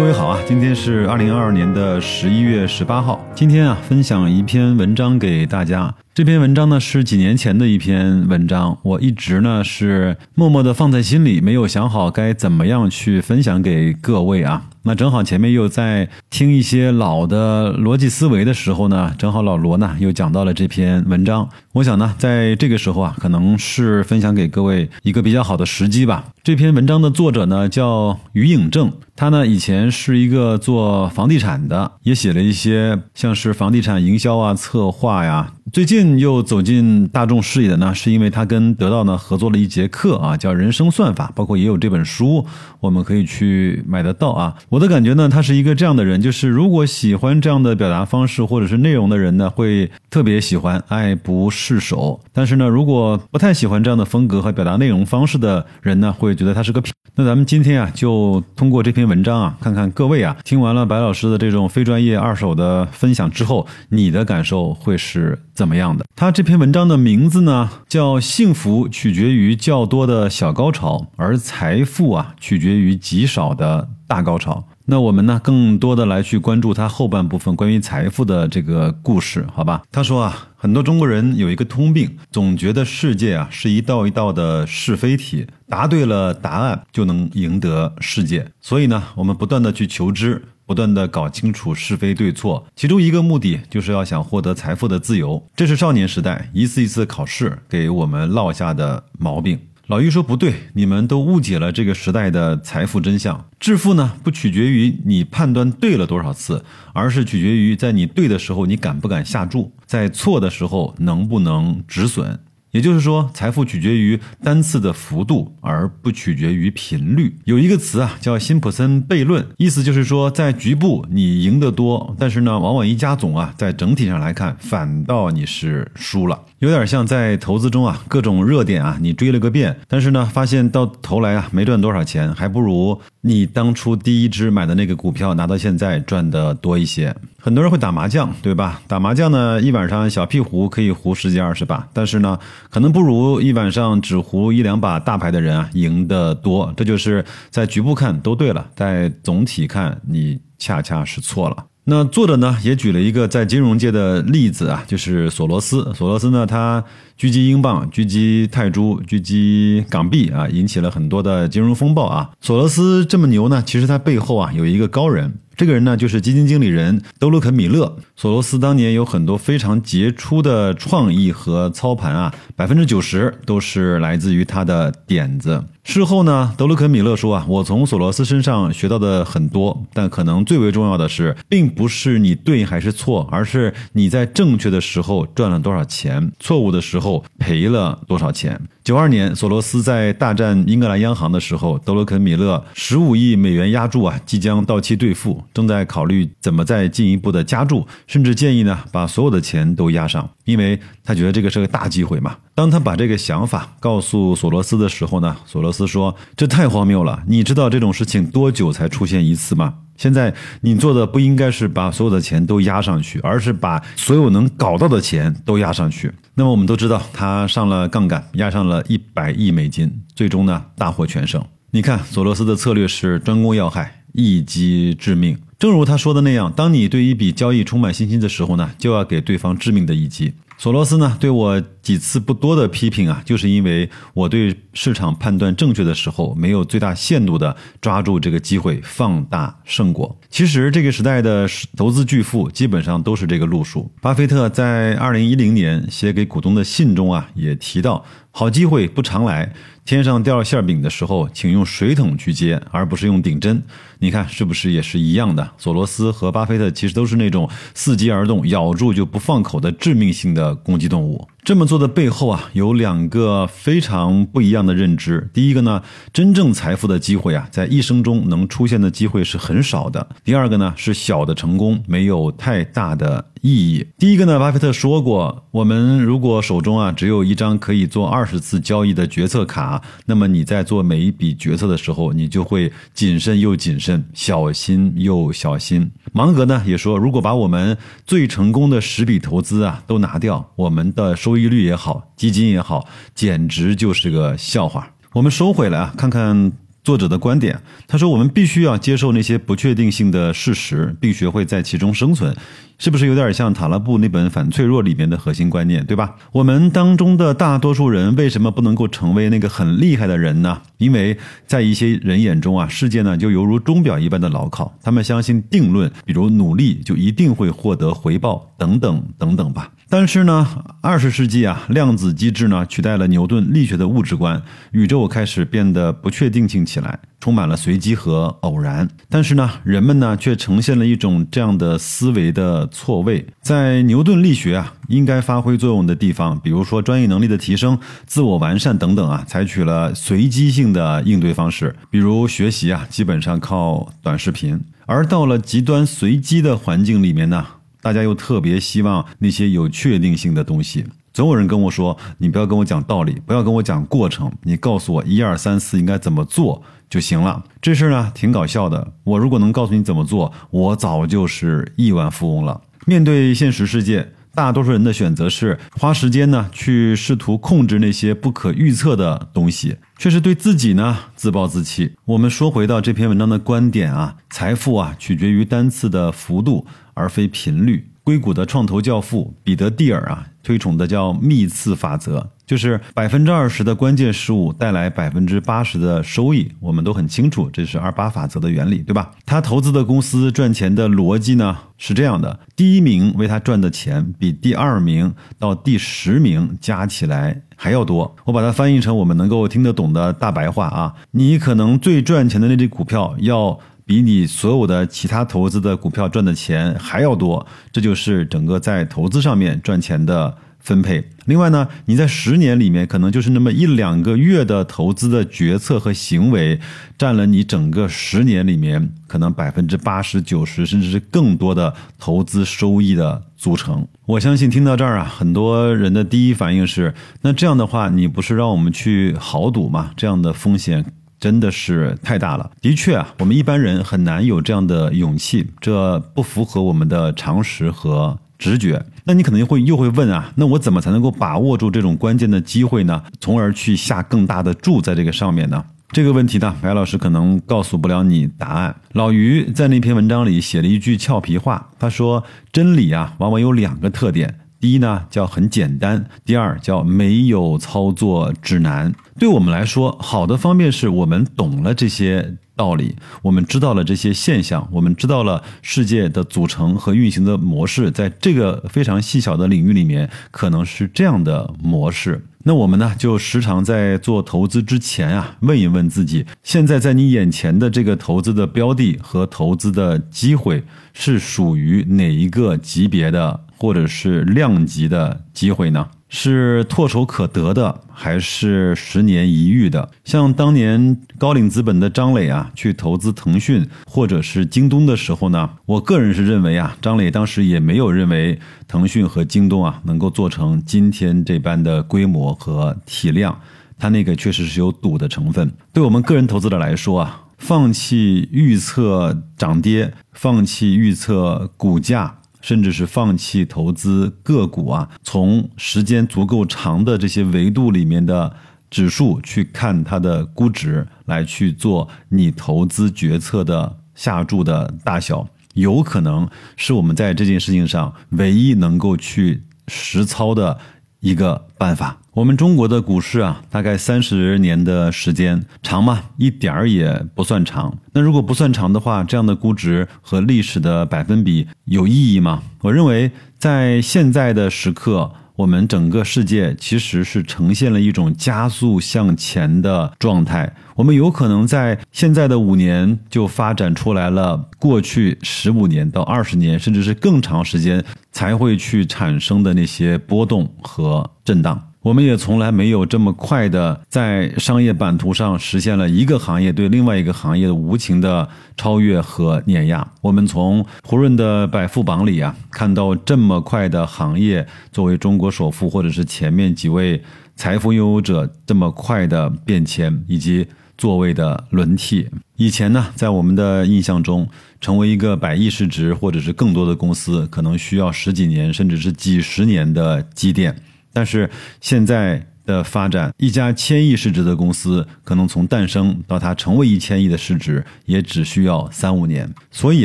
各位好啊，今天是二零二二年的十一月十八号。今天啊，分享一篇文章给大家。这篇文章呢是几年前的一篇文章，我一直呢是默默的放在心里，没有想好该怎么样去分享给各位啊。那正好前面又在听一些老的逻辑思维的时候呢，正好老罗呢又讲到了这篇文章。我想呢，在这个时候啊，可能是分享给各位一个比较好的时机吧。这篇文章的作者呢叫于颖正，他呢以前是一个做房地产的，也写了一些像是房地产营销啊、策划呀。最近又走进大众视野的呢，是因为他跟得到呢合作了一节课啊，叫人生算法，包括也有这本书，我们可以去买得到啊。我的感觉呢，他是一个这样的人，就是如果喜欢这样的表达方式或者是内容的人呢，会特别喜欢，爱不释手。但是呢，如果不太喜欢这样的风格和表达内容方式的人呢，会觉得他是个骗。那咱们今天啊，就通过这篇文章啊，看看各位啊，听完了白老师的这种非专业二手的分享之后，你的感受会是怎么样的？他这篇文章的名字呢，叫《幸福取决于较多的小高潮，而财富啊，取决于极少的大高潮》。那我们呢，更多的来去关注他后半部分关于财富的这个故事，好吧？他说啊，很多中国人有一个通病，总觉得世界啊是一道一道的是非题，答对了答案就能赢得世界。所以呢，我们不断的去求知，不断的搞清楚是非对错，其中一个目的就是要想获得财富的自由。这是少年时代一次一次考试给我们落下的毛病。老于说不对，你们都误解了这个时代的财富真相。致富呢，不取决于你判断对了多少次，而是取决于在你对的时候你敢不敢下注，在错的时候能不能止损。也就是说，财富取决于单次的幅度，而不取决于频率。有一个词啊，叫辛普森悖论，意思就是说，在局部你赢得多，但是呢，往往一加总啊，在整体上来看，反倒你是输了。有点像在投资中啊，各种热点啊，你追了个遍，但是呢，发现到头来啊，没赚多少钱，还不如你当初第一只买的那个股票拿到现在赚的多一些。很多人会打麻将，对吧？打麻将呢，一晚上小屁胡可以胡十几二十把，但是呢，可能不如一晚上只胡一两把大牌的人啊赢得多。这就是在局部看都对了，在总体看你恰恰是错了。那作者呢也举了一个在金融界的例子啊，就是索罗斯。索罗斯呢，他狙击英镑、狙击泰铢、狙击港币啊，引起了很多的金融风暴啊。索罗斯这么牛呢，其实他背后啊有一个高人。这个人呢，就是基金经理人德鲁肯·米勒。索罗斯当年有很多非常杰出的创意和操盘啊，百分之九十都是来自于他的点子。事后呢，德鲁肯·米勒说啊，我从索罗斯身上学到的很多，但可能最为重要的是，并不是你对还是错，而是你在正确的时候赚了多少钱，错误的时候赔了多少钱。九二年，索罗斯在大战英格兰央行的时候，德鲁肯·米勒十五亿美元押注啊，即将到期兑付。正在考虑怎么再进一步的加注，甚至建议呢把所有的钱都押上，因为他觉得这个是个大机会嘛。当他把这个想法告诉索罗斯的时候呢，索罗斯说：“这太荒谬了！你知道这种事情多久才出现一次吗？现在你做的不应该是把所有的钱都压上去，而是把所有能搞到的钱都压上去。那么我们都知道，他上了杠杆，压上了一百亿美金，最终呢大获全胜。你看，索罗斯的策略是专攻要害。”一击致命，正如他说的那样，当你对一笔交易充满信心的时候呢，就要给对方致命的一击。索罗斯呢，对我几次不多的批评啊，就是因为我对市场判断正确的时候，没有最大限度的抓住这个机会，放大胜果。其实这个时代的投资巨富基本上都是这个路数。巴菲特在二零一零年写给股东的信中啊，也提到，好机会不常来。天上掉馅饼的时候，请用水桶去接，而不是用顶针。你看是不是也是一样的？索罗斯和巴菲特其实都是那种伺机而动、咬住就不放口的致命性的攻击动物。这么做的背后啊，有两个非常不一样的认知。第一个呢，真正财富的机会啊，在一生中能出现的机会是很少的。第二个呢，是小的成功没有太大的意义。第一个呢，巴菲特说过，我们如果手中啊只有一张可以做二十次交易的决策卡，那么你在做每一笔决策的时候，你就会谨慎又谨慎，小心又小心。芒格呢也说，如果把我们最成功的十笔投资啊都拿掉，我们的收收益率也好，基金也好，简直就是个笑话。我们收回来啊，看看作者的观点，他说：“我们必须要接受那些不确定性的事实，并学会在其中生存。”是不是有点像塔拉布那本《反脆弱》里面的核心观念，对吧？我们当中的大多数人为什么不能够成为那个很厉害的人呢？因为在一些人眼中啊，世界呢就犹如钟表一般的牢靠，他们相信定论，比如努力就一定会获得回报，等等等等吧。但是呢，二十世纪啊，量子机制呢取代了牛顿力学的物质观，宇宙开始变得不确定性起来，充满了随机和偶然。但是呢，人们呢却呈现了一种这样的思维的错位，在牛顿力学啊应该发挥作用的地方，比如说专业能力的提升、自我完善等等啊，采取了随机性的应对方式，比如学习啊，基本上靠短视频。而到了极端随机的环境里面呢？大家又特别希望那些有确定性的东西。总有人跟我说：“你不要跟我讲道理，不要跟我讲过程，你告诉我一二三四应该怎么做就行了。”这事儿呢挺搞笑的。我如果能告诉你怎么做，我早就是亿万富翁了。面对现实世界，大多数人的选择是花时间呢去试图控制那些不可预测的东西，却是对自己呢自暴自弃。我们说回到这篇文章的观点啊，财富啊取决于单次的幅度。而非频率。硅谷的创投教父彼得蒂尔啊，推崇的叫幂次法则，就是百分之二十的关键失误带来百分之八十的收益。我们都很清楚，这是二八法则的原理，对吧？他投资的公司赚钱的逻辑呢是这样的：第一名为他赚的钱比第二名到第十名加起来还要多。我把它翻译成我们能够听得懂的大白话啊，你可能最赚钱的那只股票要。比你所有的其他投资的股票赚的钱还要多，这就是整个在投资上面赚钱的分配。另外呢，你在十年里面可能就是那么一两个月的投资的决策和行为，占了你整个十年里面可能百分之八十九十甚至是更多的投资收益的组成。我相信听到这儿啊，很多人的第一反应是：那这样的话，你不是让我们去豪赌吗？这样的风险。真的是太大了。的确啊，我们一般人很难有这样的勇气，这不符合我们的常识和直觉。那你可能会又会问啊，那我怎么才能够把握住这种关键的机会呢？从而去下更大的注在这个上面呢？这个问题呢，白老师可能告诉不了你答案。老于在那篇文章里写了一句俏皮话，他说：“真理啊，往往有两个特点。”第一呢，叫很简单；第二叫没有操作指南。对我们来说，好的方面是我们懂了这些道理，我们知道了这些现象，我们知道了世界的组成和运行的模式，在这个非常细小的领域里面，可能是这样的模式。那我们呢，就时常在做投资之前啊，问一问自己：现在在你眼前的这个投资的标的和投资的机会，是属于哪一个级别的？或者是量级的机会呢？是唾手可得的，还是十年一遇的？像当年高瓴资本的张磊啊，去投资腾讯或者是京东的时候呢，我个人是认为啊，张磊当时也没有认为腾讯和京东啊能够做成今天这般的规模和体量，他那个确实是有赌的成分。对我们个人投资者来说啊，放弃预测涨跌，放弃预测股价。甚至是放弃投资个股啊，从时间足够长的这些维度里面的指数去看它的估值，来去做你投资决策的下注的大小，有可能是我们在这件事情上唯一能够去实操的一个办法。我们中国的股市啊，大概三十年的时间，长吗？一点儿也不算长。那如果不算长的话，这样的估值和历史的百分比有意义吗？我认为，在现在的时刻，我们整个世界其实是呈现了一种加速向前的状态。我们有可能在现在的五年就发展出来了过去十五年到二十年，甚至是更长时间才会去产生的那些波动和震荡。我们也从来没有这么快的在商业版图上实现了一个行业对另外一个行业的无情的超越和碾压。我们从胡润的百富榜里啊，看到这么快的行业作为中国首富或者是前面几位财富拥有者这么快的变迁以及座位的轮替。以前呢，在我们的印象中，成为一个百亿市值或者是更多的公司，可能需要十几年甚至是几十年的积淀。但是现在的发展，一家千亿市值的公司，可能从诞生到它成为一千亿的市值，也只需要三五年。所以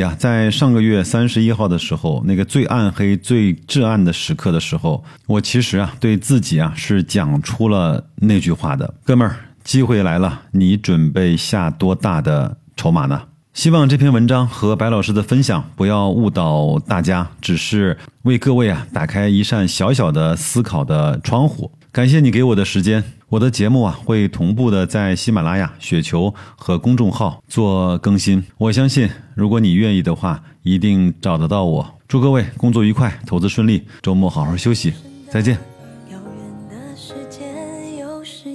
啊，在上个月三十一号的时候，那个最暗黑、最至暗的时刻的时候，我其实啊，对自己啊是讲出了那句话的：哥们儿，机会来了，你准备下多大的筹码呢？希望这篇文章和白老师的分享不要误导大家，只是为各位啊打开一扇小小的思考的窗户。感谢你给我的时间，我的节目啊会同步的在喜马拉雅、雪球和公众号做更新。我相信，如果你愿意的话，一定找得到我。祝各位工作愉快，投资顺利，周末好好休息，再见。遥远的世界，有时